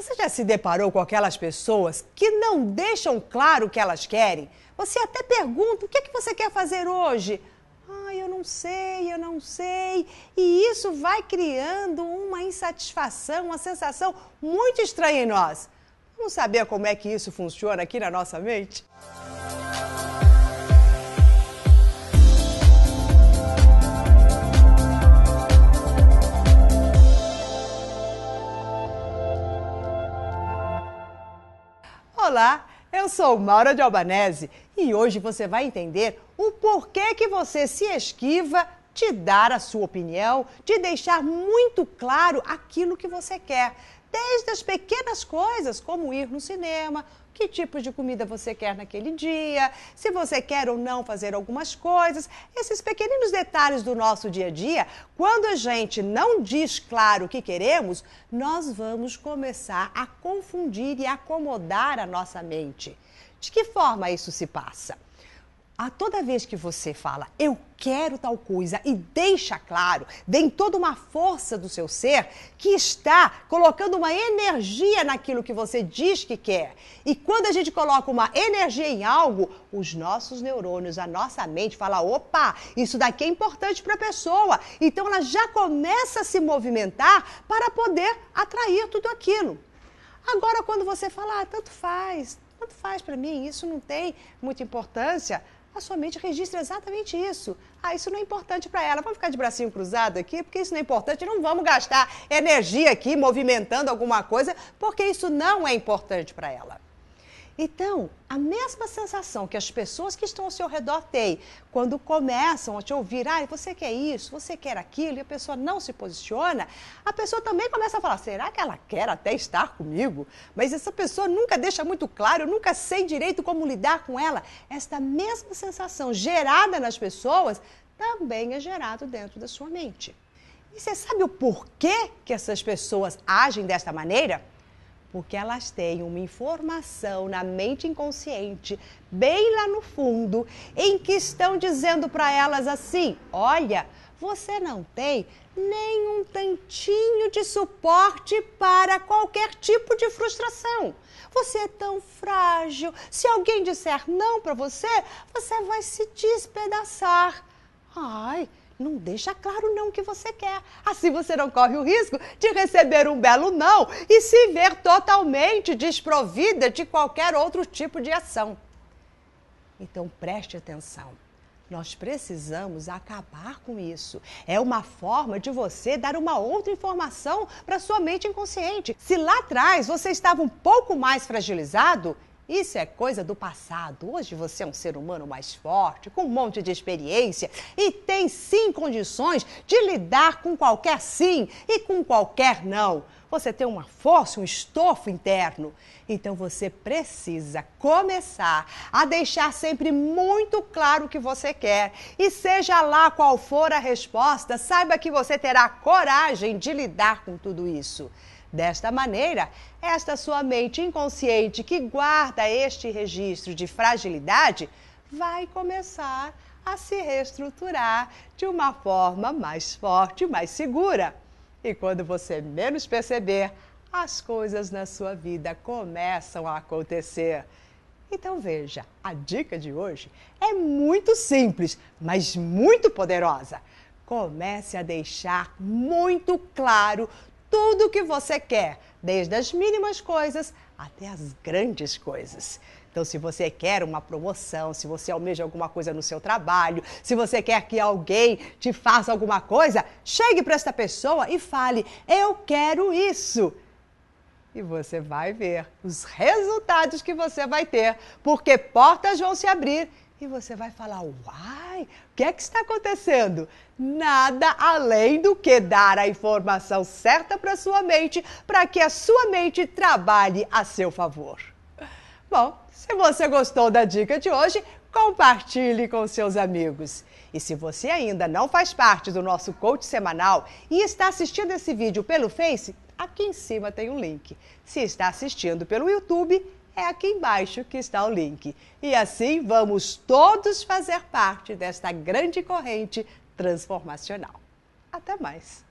Você já se deparou com aquelas pessoas que não deixam claro o que elas querem? Você até pergunta: o que, é que você quer fazer hoje? Ah, eu não sei, eu não sei. E isso vai criando uma insatisfação, uma sensação muito estranha em nós. Vamos saber como é que isso funciona aqui na nossa mente? Olá, eu sou Maura de Albanese e hoje você vai entender o porquê que você se esquiva de dar a sua opinião, de deixar muito claro aquilo que você quer, desde as pequenas coisas, como ir no cinema, que tipo de comida você quer naquele dia, se você quer ou não fazer algumas coisas. Esses pequeninos detalhes do nosso dia a dia, quando a gente não diz claro o que queremos, nós vamos começar a confundir e acomodar a nossa mente. De que forma isso se passa? A toda vez que você fala eu quero tal coisa e deixa claro, vem toda uma força do seu ser que está colocando uma energia naquilo que você diz que quer. E quando a gente coloca uma energia em algo, os nossos neurônios, a nossa mente fala: opa, isso daqui é importante para a pessoa. Então ela já começa a se movimentar para poder atrair tudo aquilo. Agora, quando você fala, ah, tanto faz, tanto faz para mim, isso não tem muita importância a sua mente registra exatamente isso. Ah, isso não é importante para ela. Vamos ficar de bracinho cruzado aqui, porque isso não é importante. Não vamos gastar energia aqui movimentando alguma coisa, porque isso não é importante para ela. Então, a mesma sensação que as pessoas que estão ao seu redor têm quando começam a te ouvir, ah, você quer isso, você quer aquilo, e a pessoa não se posiciona, a pessoa também começa a falar, será que ela quer até estar comigo? Mas essa pessoa nunca deixa muito claro, eu nunca sei direito como lidar com ela. Esta mesma sensação gerada nas pessoas também é gerado dentro da sua mente. E você sabe o porquê que essas pessoas agem desta maneira? Porque elas têm uma informação na mente inconsciente, bem lá no fundo, em que estão dizendo para elas assim: olha, você não tem nem um tantinho de suporte para qualquer tipo de frustração. Você é tão frágil. Se alguém disser não para você, você vai se despedaçar. Ai, não deixa claro não o que você quer. Assim você não corre o risco de receber um belo não e se ver totalmente desprovida de qualquer outro tipo de ação. Então preste atenção. Nós precisamos acabar com isso. É uma forma de você dar uma outra informação para sua mente inconsciente. Se lá atrás você estava um pouco mais fragilizado, isso é coisa do passado. Hoje você é um ser humano mais forte, com um monte de experiência e tem sim condições de lidar com qualquer sim e com qualquer não. Você tem uma força, um estofo interno. Então você precisa começar a deixar sempre muito claro o que você quer. E seja lá qual for a resposta, saiba que você terá coragem de lidar com tudo isso. Desta maneira, esta sua mente inconsciente que guarda este registro de fragilidade vai começar a se reestruturar de uma forma mais forte, mais segura. E quando você menos perceber, as coisas na sua vida começam a acontecer. Então veja, a dica de hoje é muito simples, mas muito poderosa. Comece a deixar muito claro tudo o que você quer, desde as mínimas coisas até as grandes coisas. Então, se você quer uma promoção, se você almeja alguma coisa no seu trabalho, se você quer que alguém te faça alguma coisa, chegue para esta pessoa e fale: Eu quero isso. E você vai ver os resultados que você vai ter, porque portas vão se abrir e você vai falar: Uai, o que é que está acontecendo? Nada além do que dar a informação certa para sua mente, para que a sua mente trabalhe a seu favor. Bom, se você gostou da dica de hoje, compartilhe com seus amigos. E se você ainda não faz parte do nosso coach semanal e está assistindo esse vídeo pelo Face, aqui em cima tem um link. Se está assistindo pelo YouTube, é aqui embaixo que está o link. E assim vamos todos fazer parte desta grande corrente transformacional. Até mais!